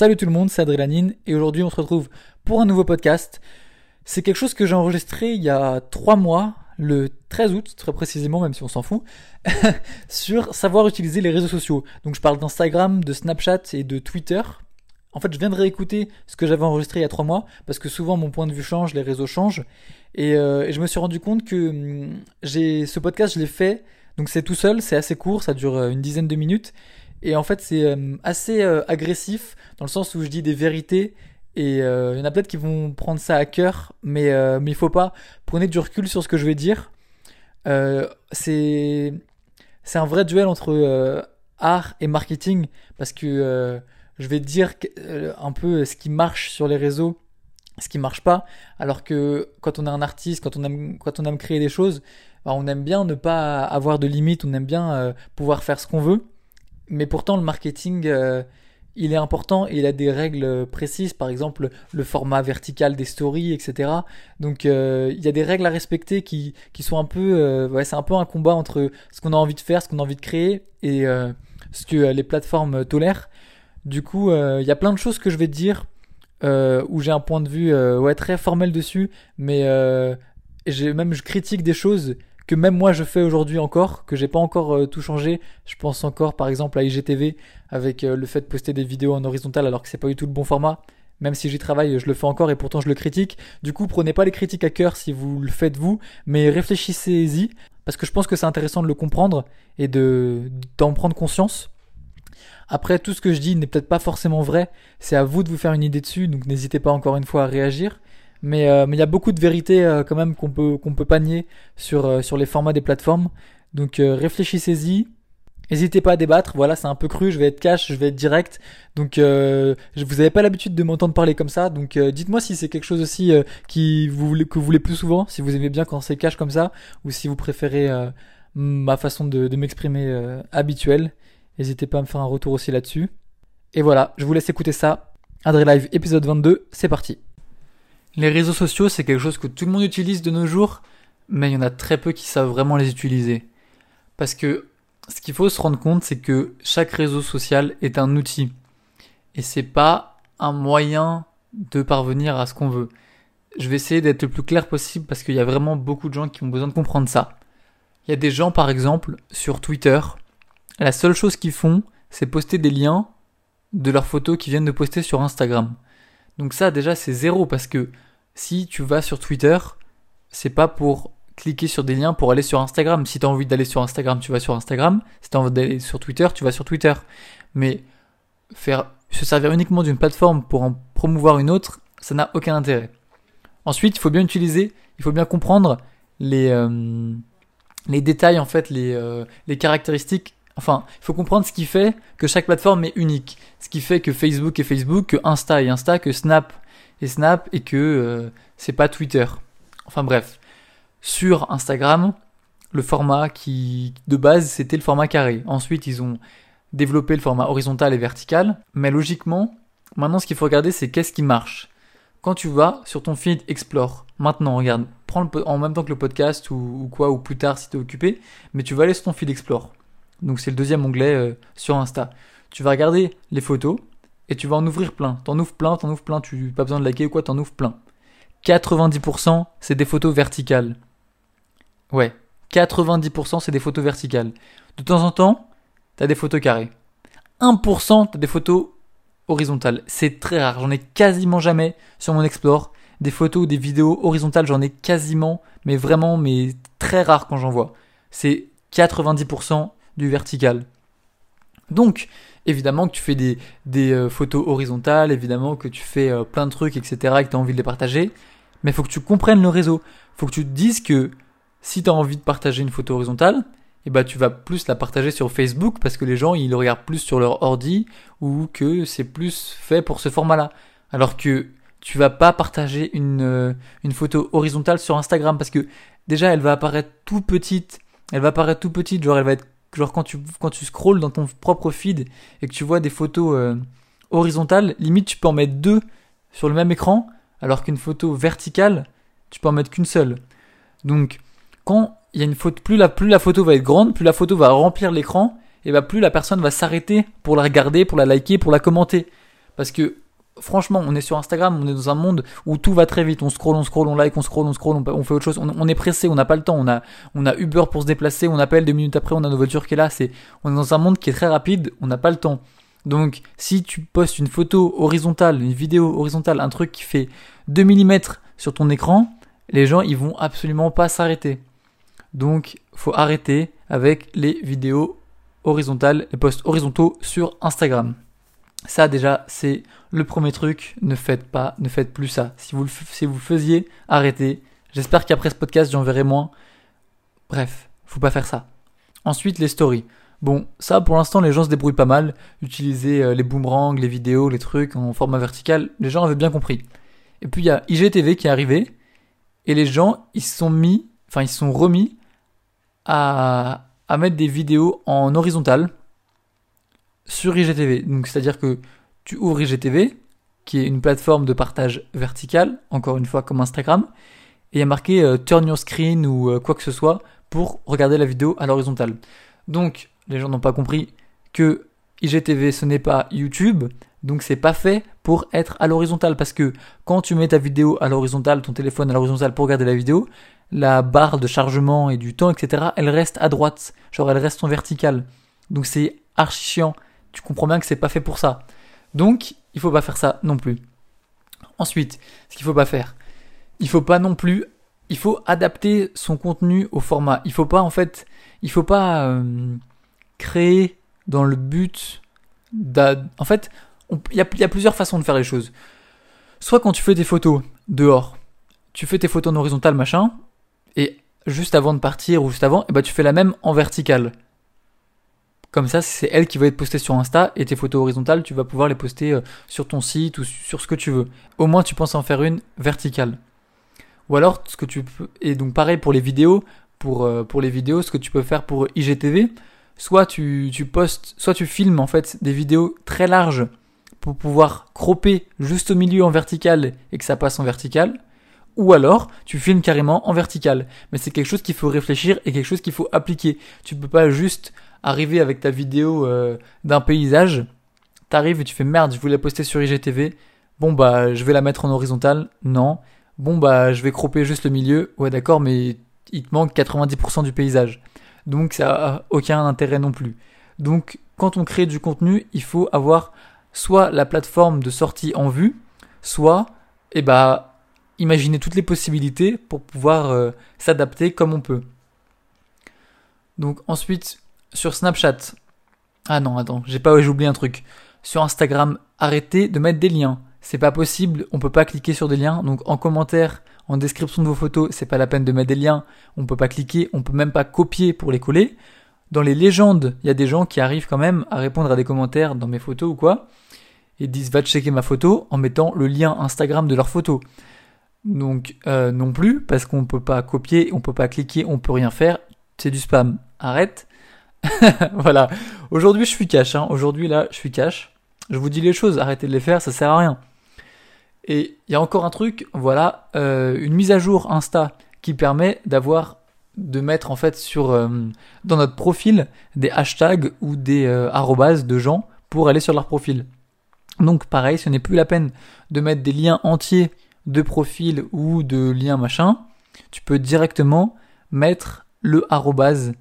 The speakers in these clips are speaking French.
Salut tout le monde, c'est Adrélanine et aujourd'hui on se retrouve pour un nouveau podcast. C'est quelque chose que j'ai enregistré il y a trois mois, le 13 août très précisément, même si on s'en fout, sur savoir utiliser les réseaux sociaux. Donc je parle d'Instagram, de Snapchat et de Twitter. En fait, je viens de réécouter ce que j'avais enregistré il y a trois mois parce que souvent mon point de vue change, les réseaux changent et, euh, je me suis rendu compte que hum, ce podcast, je l'ai fait. Donc c'est tout seul, c'est assez court, ça dure euh, une dizaine de minutes et en fait, c'est euh, assez euh, agressif dans le sens où je dis des vérités. Et euh, il y en a peut-être qui vont prendre ça à cœur, mais, mais il faut pas. Prenez du recul sur ce que je vais dire. c'est c'est un vrai duel entre art et marketing parce que je vais dire un peu ce qui marche sur les réseaux, ce qui marche pas. Alors que quand on est un artiste, quand on aime, quand on aime créer des choses, bah, on aime bien ne pas avoir de limites, on aime bien pouvoir faire ce qu'on veut mais pourtant le marketing euh, il est important et il a des règles précises, par exemple le format vertical des stories, etc. Donc euh, il y a des règles à respecter qui, qui sont un peu, euh, ouais, c'est un peu un combat entre ce qu'on a envie de faire, ce qu'on a envie de créer et ce que les plateformes tolèrent. Du coup, il y a plein de choses que je vais te dire où j'ai un point de vue ouais très formel dessus, mais j'ai même je critique des choses que même moi je fais aujourd'hui encore, que j'ai pas encore euh, tout changé. Je pense encore par exemple à IGTV avec euh, le fait de poster des vidéos en horizontal alors que c'est pas du tout le bon format. Même si j'y travaille, je le fais encore et pourtant je le critique. Du coup, prenez pas les critiques à cœur si vous le faites vous, mais réfléchissez-y parce que je pense que c'est intéressant de le comprendre et de d'en prendre conscience. Après, tout ce que je dis n'est peut-être pas forcément vrai. C'est à vous de vous faire une idée dessus, donc n'hésitez pas encore une fois à réagir. Mais euh, mais il y a beaucoup de vérités euh, quand même qu'on peut qu'on peut pas nier sur euh, sur les formats des plateformes. Donc réfléchissez-y. N'hésitez pas à débattre. Voilà, c'est un peu cru. Je vais être cash, je vais être direct. Donc je, vous n'avez pas l'habitude de m'entendre parler comme ça. Donc dites-moi si c'est quelque chose aussi qui vous voulez, que vous voulez plus souvent, si vous aimez bien quand c'est cash comme ça, ou si vous préférez ma façon de, de m'exprimer habituelle. N'hésitez pas à me faire un retour aussi là-dessus. Et voilà, je vous laisse écouter ça. Adré Live épisode 22, c'est parti. Les réseaux sociaux, c'est quelque chose que tout le monde utilise de nos jours, mais il y en a très peu qui savent vraiment les utiliser. Parce que ce qu'il faut se rendre compte, c'est que chaque réseau social est un outil. Et c'est pas un moyen de parvenir à ce qu'on veut. Je vais essayer d'être le plus clair possible parce qu'il y a vraiment beaucoup de gens qui ont besoin de comprendre ça. Il y a des gens, par exemple, sur Twitter, la seule chose qu'ils font, c'est poster des liens de leurs photos qu'ils viennent de poster sur Instagram. Donc ça déjà c'est zéro parce que si tu vas sur Twitter, c'est pas pour cliquer sur des liens pour aller sur Instagram. Si tu as envie d'aller sur Instagram, tu vas sur Instagram. Si tu as envie d'aller sur Twitter, tu vas sur Twitter. Mais faire se servir uniquement d'une plateforme pour en promouvoir une autre, ça n'a aucun intérêt. Ensuite, il faut bien utiliser, il faut bien comprendre les euh, les détails en fait, les euh, les caractéristiques Enfin, il faut comprendre ce qui fait que chaque plateforme est unique. Ce qui fait que Facebook est Facebook, que Insta est Insta, que Snap est Snap et que euh, c'est pas Twitter. Enfin bref. Sur Instagram, le format qui de base c'était le format carré. Ensuite, ils ont développé le format horizontal et vertical. Mais logiquement, maintenant ce qu'il faut regarder c'est qu'est-ce qui marche. Quand tu vas sur ton feed Explore, maintenant regarde, prends en même temps que le podcast ou, ou quoi, ou plus tard si tu es occupé, mais tu vas aller sur ton feed Explore donc c'est le deuxième onglet euh, sur Insta. Tu vas regarder les photos et tu vas en ouvrir plein. T'en ouvres plein, t'en ouvres plein, tu pas besoin de liker ou quoi, t'en ouvres plein. 90% c'est des photos verticales. Ouais, 90% c'est des photos verticales. De temps en temps, t'as des photos carrées. 1% t'as des photos horizontales. C'est très rare, j'en ai quasiment jamais sur mon Explore. Des photos ou des vidéos horizontales, j'en ai quasiment, mais vraiment, mais très rare quand j'en vois. C'est 90% du vertical. Donc, évidemment que tu fais des, des euh, photos horizontales, évidemment que tu fais euh, plein de trucs, etc., et que tu as envie de les partager, mais il faut que tu comprennes le réseau. faut que tu te dises que si tu as envie de partager une photo horizontale, eh ben, tu vas plus la partager sur Facebook parce que les gens ils le regardent plus sur leur ordi ou que c'est plus fait pour ce format-là. Alors que tu vas pas partager une, euh, une photo horizontale sur Instagram parce que déjà elle va apparaître tout petite, elle va apparaître tout petite, genre elle va être genre quand tu quand dans ton propre feed et que tu vois des photos euh, horizontales, limite tu peux en mettre deux sur le même écran, alors qu'une photo verticale, tu peux en mettre qu'une seule. Donc quand il y a une photo, plus la plus la photo va être grande, plus la photo va remplir l'écran, et bah plus la personne va s'arrêter pour la regarder, pour la liker, pour la commenter. Parce que franchement, on est sur Instagram, on est dans un monde où tout va très vite. On scroll, on scroll, on like, on scroll, on scroll, on, fait autre chose. On, est pressé, on n'a pas le temps. On a, Uber pour se déplacer, on appelle deux minutes après, on a nos voitures qui est là. C'est, on est dans un monde qui est très rapide, on n'a pas le temps. Donc, si tu postes une photo horizontale, une vidéo horizontale, un truc qui fait 2 mm sur ton écran, les gens, ils vont absolument pas s'arrêter. Donc, faut arrêter avec les vidéos horizontales, les posts horizontaux sur Instagram. Ça déjà, c'est le premier truc. Ne faites pas, ne faites plus ça. Si vous, si vous le faisiez, arrêtez. J'espère qu'après ce podcast, j'en verrai moins. Bref, faut pas faire ça. Ensuite, les stories. Bon, ça pour l'instant, les gens se débrouillent pas mal. Utiliser euh, les boomerangs, les vidéos, les trucs en format vertical, les gens avaient bien compris. Et puis il y a IGTV qui est arrivé. Et les gens, ils se sont mis, enfin, ils se sont remis à, à mettre des vidéos en horizontal sur IGTV. Donc c'est-à-dire que tu ouvres IGTV, qui est une plateforme de partage vertical, encore une fois comme Instagram, et il y a marqué euh, turn your screen ou euh, quoi que ce soit pour regarder la vidéo à l'horizontale. Donc les gens n'ont pas compris que IGTV ce n'est pas YouTube, donc c'est pas fait pour être à l'horizontale parce que quand tu mets ta vidéo à l'horizontale, ton téléphone à l'horizontale pour regarder la vidéo, la barre de chargement et du temps, etc., elle reste à droite, genre elle reste en verticale. Donc c'est archi chiant tu comprends bien que c'est pas fait pour ça. Donc, il faut pas faire ça non plus. Ensuite, ce qu'il faut pas faire, il faut pas non plus, il faut adapter son contenu au format. Il faut pas en fait, il faut pas euh, créer dans le but d'ad... En fait, il y, a plusieurs façons de faire les choses. Soit quand tu fais des photos dehors, tu fais tes photos en horizontal machin, et juste avant de partir ou juste avant, eh ben tu fais la même en vertical. Comme ça, c'est elle qui va être postée sur Insta et tes photos horizontales, tu vas pouvoir les poster euh, sur ton site ou sur ce que tu veux. Au moins, tu penses en faire une verticale. Ou alors, ce que tu peux, et donc pareil pour les vidéos, pour, euh, pour les vidéos, ce que tu peux faire pour IGTV, soit tu, tu postes, soit tu filmes en fait des vidéos très larges pour pouvoir cropper juste au milieu en vertical et que ça passe en vertical, ou alors tu filmes carrément en vertical. Mais c'est quelque chose qu'il faut réfléchir et quelque chose qu'il faut appliquer. Tu peux pas juste arriver avec ta vidéo euh, d'un paysage, t'arrives et tu fais merde, je voulais poster sur IGTV. Bon bah je vais la mettre en horizontal. Non. Bon bah je vais cropper juste le milieu. Ouais d'accord, mais il te manque 90% du paysage. Donc ça a aucun intérêt non plus. Donc quand on crée du contenu, il faut avoir soit la plateforme de sortie en vue, soit eh bah imaginer toutes les possibilités pour pouvoir euh, s'adapter comme on peut. Donc ensuite, sur Snapchat. Ah non, attends, j'ai pas, oublié un truc. Sur Instagram, arrêtez de mettre des liens. C'est pas possible, on peut pas cliquer sur des liens. Donc en commentaire, en description de vos photos, c'est pas la peine de mettre des liens. On peut pas cliquer, on peut même pas copier pour les coller. Dans les légendes, il y a des gens qui arrivent quand même à répondre à des commentaires dans mes photos ou quoi. Et disent va checker ma photo en mettant le lien Instagram de leur photo. Donc euh, non plus, parce qu'on peut pas copier, on peut pas cliquer, on peut rien faire. C'est du spam. Arrête. voilà. Aujourd'hui, je suis cash. Hein. Aujourd'hui, là, je suis cash. Je vous dis les choses, arrêtez de les faire, ça sert à rien. Et il y a encore un truc, voilà, euh, une mise à jour Insta qui permet d'avoir, de mettre en fait sur euh, dans notre profil des hashtags ou des euh, arrobas de gens pour aller sur leur profil. Donc pareil, ce n'est plus la peine de mettre des liens entiers de profil ou de liens machin. Tu peux directement mettre le arrobase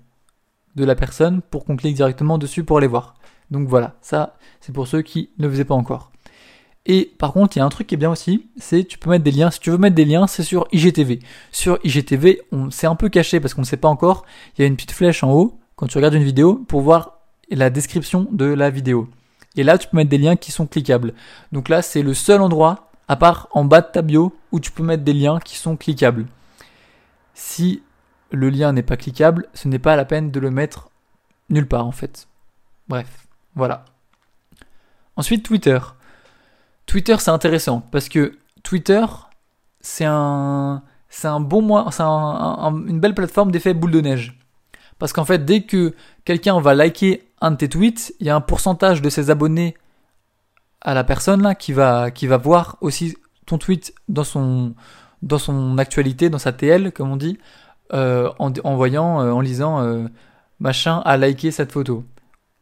de la personne pour qu'on clique directement dessus pour aller voir. Donc voilà, ça c'est pour ceux qui ne faisaient pas encore. Et par contre, il y a un truc qui est bien aussi, c'est tu peux mettre des liens. Si tu veux mettre des liens, c'est sur IGTV. Sur IGTV, on c'est un peu caché parce qu'on ne sait pas encore. Il y a une petite flèche en haut quand tu regardes une vidéo pour voir la description de la vidéo. Et là, tu peux mettre des liens qui sont cliquables. Donc là, c'est le seul endroit, à part en bas de ta bio, où tu peux mettre des liens qui sont cliquables. Si le lien n'est pas cliquable, ce n'est pas la peine de le mettre nulle part en fait. Bref, voilà. Ensuite, Twitter. Twitter, c'est intéressant parce que Twitter, c'est un, c'est un c'est une belle plateforme d'effet boule de neige. Parce qu'en fait, dès que quelqu'un va liker un de tes tweets, il y a un pourcentage de ses abonnés à la personne là qui va, qui va voir aussi ton tweet dans son, dans son actualité, dans sa TL, comme on dit, euh, en, voyant, euh, en lisant euh, machin a liké cette photo.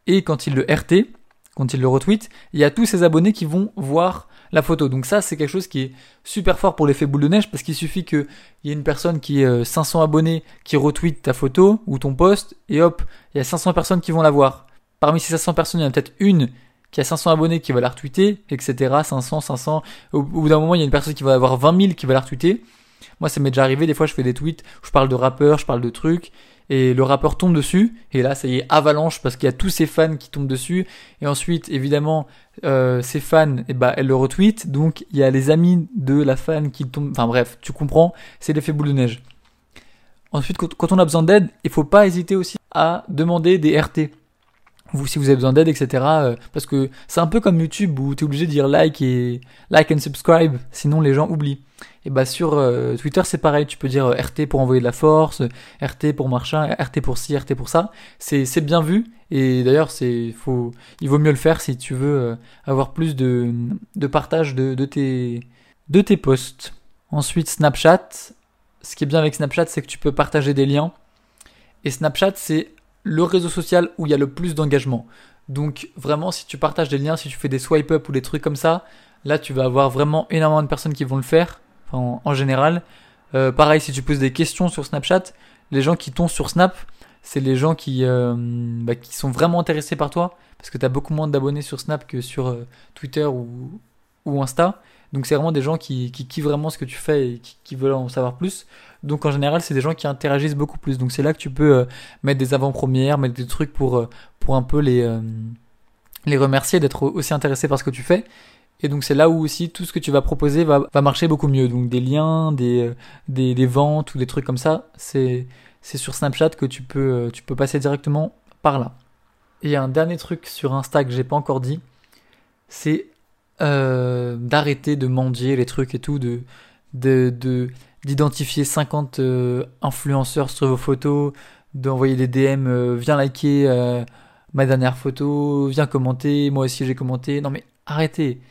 Et quand il le RT, quand il le retweet, il y a tous ses abonnés qui vont voir la photo. Donc ça, c'est quelque chose qui est super fort pour l'effet boule de neige parce qu'il suffit qu'il y ait une personne qui ait 500 abonnés qui retweet ta photo ou ton post et hop, il y a 500 personnes qui vont la voir. Parmi ces 500 personnes, il y en a peut-être une qui a 500 abonnés qui va la retweeter, etc. 500, 500. Au, bout d'un moment, il y a une personne qui va avoir 20 000 qui va la retweeter. Moi, ça m'est déjà arrivé. Des fois, je fais des tweets je parle de rappeurs, je parle de trucs et le rappeur tombe dessus, et là ça y est, avalanche, parce qu'il y a tous ses fans qui tombent dessus, et ensuite, évidemment, euh, ses fans, et eh bah, elle le retweet, donc il y a les amis de la fan qui tombent, enfin bref, tu comprends, c'est l'effet boule de neige. Ensuite, quand on a besoin d'aide, il faut pas hésiter aussi à demander des RT vous, si vous avez besoin d'aide, etc. Euh, parce que c'est un peu comme YouTube où tu es obligé de dire like et like and subscribe, sinon les gens oublient. Et bah sur euh, Twitter c'est pareil, tu peux dire euh, RT pour envoyer de la force, RT pour machin, RT pour ci, RT pour ça. C'est bien vu et d'ailleurs c'est faut il vaut mieux le faire si tu veux avoir plus de partage de de tes de tes posts. Ensuite Snapchat, ce qui est bien avec Snapchat c'est que tu peux partager des liens. Et Snapchat c'est le réseau social où il y a le plus d'engagement. Donc vraiment, si tu partages des liens, si tu fais des swipe up ou des trucs comme ça, là tu vas avoir vraiment énormément de personnes qui vont le faire, en, général. Euh, pareil, si tu poses des questions sur Snapchat, les gens qui tombent sur Snap, c'est les gens qui, euh, bah, qui sont vraiment intéressés par toi, parce que tu as beaucoup moins d'abonnés sur Snap que sur euh, Twitter ou, ou Insta. Donc c'est vraiment des gens qui, qui kiffent vraiment ce que tu fais et qui, veulent en savoir plus. Donc en général, c'est des gens qui interagissent beaucoup plus. Donc c'est là que tu peux mettre des avant-premières, mettre des trucs pour, pour un peu les, les remercier d'être aussi intéressés par ce que tu fais. Et donc c'est là où aussi tout ce que tu vas proposer va, va marcher beaucoup mieux. Donc des liens, des, des, des ventes ou des trucs comme ça, c'est, sur Snapchat que tu peux, tu peux passer directement par là. Et un dernier truc sur Insta que j'ai pas encore dit, c'est euh, d'arrêter de mendier les trucs et tout, de de d'identifier 50 euh, influenceurs sur vos photos, d'envoyer des DM, euh, viens liker ma dernière photo, viens commenter, moi aussi j'ai commenté. Non mais arrêtez.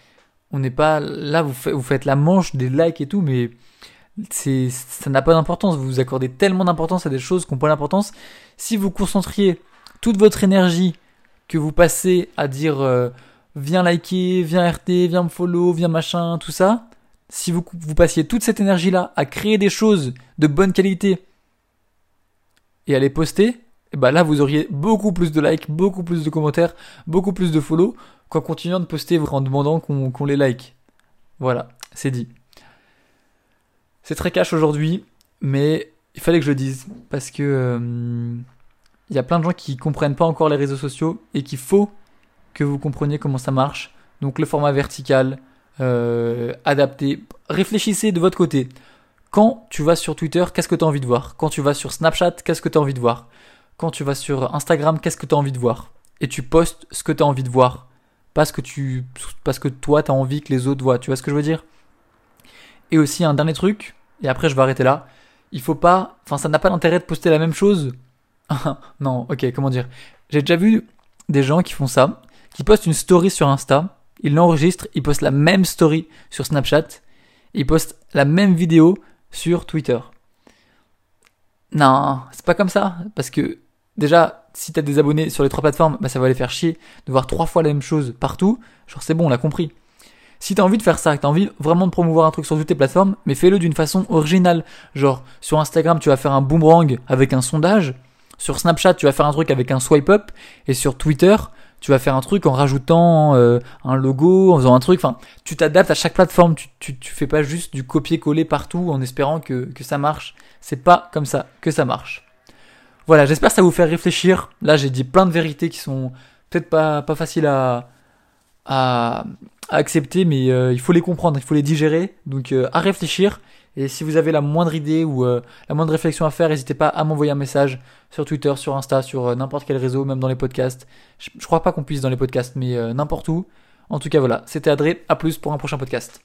On n'est pas là, vous, faites la manche des likes et tout, mais c'est ça n'a pas d'importance. Vous vous accordez tellement d'importance à des choses qui n'ont pas d'importance. Si vous concentriez toute votre énergie que vous passez à dire viens liker, viens RT, viens me follow, viens machin, tout ça, si vous, passiez toute cette énergie-là à créer des choses de bonne qualité et à les poster, et eh ben là vous auriez beaucoup plus de likes, beaucoup plus de commentaires, beaucoup plus de follow qu'en continuant de poster en demandant qu'on les like. Voilà, c'est dit. C'est très cash aujourd'hui, mais il fallait que je le dise parce que euh, il y a plein de gens qui comprennent pas encore les réseaux sociaux et qu'il faut que vous compreniez comment ça marche. Donc le format vertical, euh, adapté. Réfléchissez de votre côté. Quand tu vas sur Twitter, qu'est-ce que tu as envie de voir? Quand tu vas sur Snapchat, qu'est-ce que tu as envie de voir? Quand tu vas sur Instagram, qu'est-ce que tu as envie de voir? Et tu postes ce que tu as envie de voir. Parce que, tu, parce que toi, tu as envie que les autres voient. Tu vois ce que je veux dire? Et aussi un dernier truc, et après je vais arrêter là. Il faut pas... Enfin, ça n'a pas d'intérêt de poster la même chose. non, ok, comment dire? J'ai déjà vu des gens qui font ça qui poste une story sur Insta, il l'enregistre, il poste la même story sur Snapchat, il poste la même vidéo sur Twitter. Non, c'est pas comme ça, parce que déjà, si t'as des abonnés sur les trois plateformes, bah ça va les faire chier de voir trois fois la même chose partout. Genre c'est bon, on l'a compris. Si t'as envie de faire ça, que t'as envie vraiment de promouvoir un truc sur toutes tes plateformes, mais fais-le d'une façon originale. Genre sur Instagram, tu vas faire un boomerang avec un sondage. Sur Snapchat, tu vas faire un truc avec un swipe up. Et sur Twitter, tu vas faire un truc en rajoutant euh, un logo, en faisant un truc. Enfin, tu t'adaptes à chaque plateforme. Tu, tu, tu fais pas juste du copier-coller partout en espérant que, que ça marche. C'est pas comme ça que ça marche. Voilà, j'espère que ça vous fait réfléchir. Là, j'ai dit plein de vérités qui sont peut-être pas, pas faciles à, accepter, mais euh, il faut les comprendre, il faut les digérer. Donc, euh, à réfléchir. Et si vous avez la moindre idée ou euh, la moindre réflexion à faire, n'hésitez pas à m'envoyer un message sur Twitter, sur Insta, sur n'importe quel réseau, même dans les podcasts. Je, crois pas qu'on puisse dans les podcasts, mais n'importe où. En tout cas, voilà, c'était Adré. À plus pour un prochain podcast.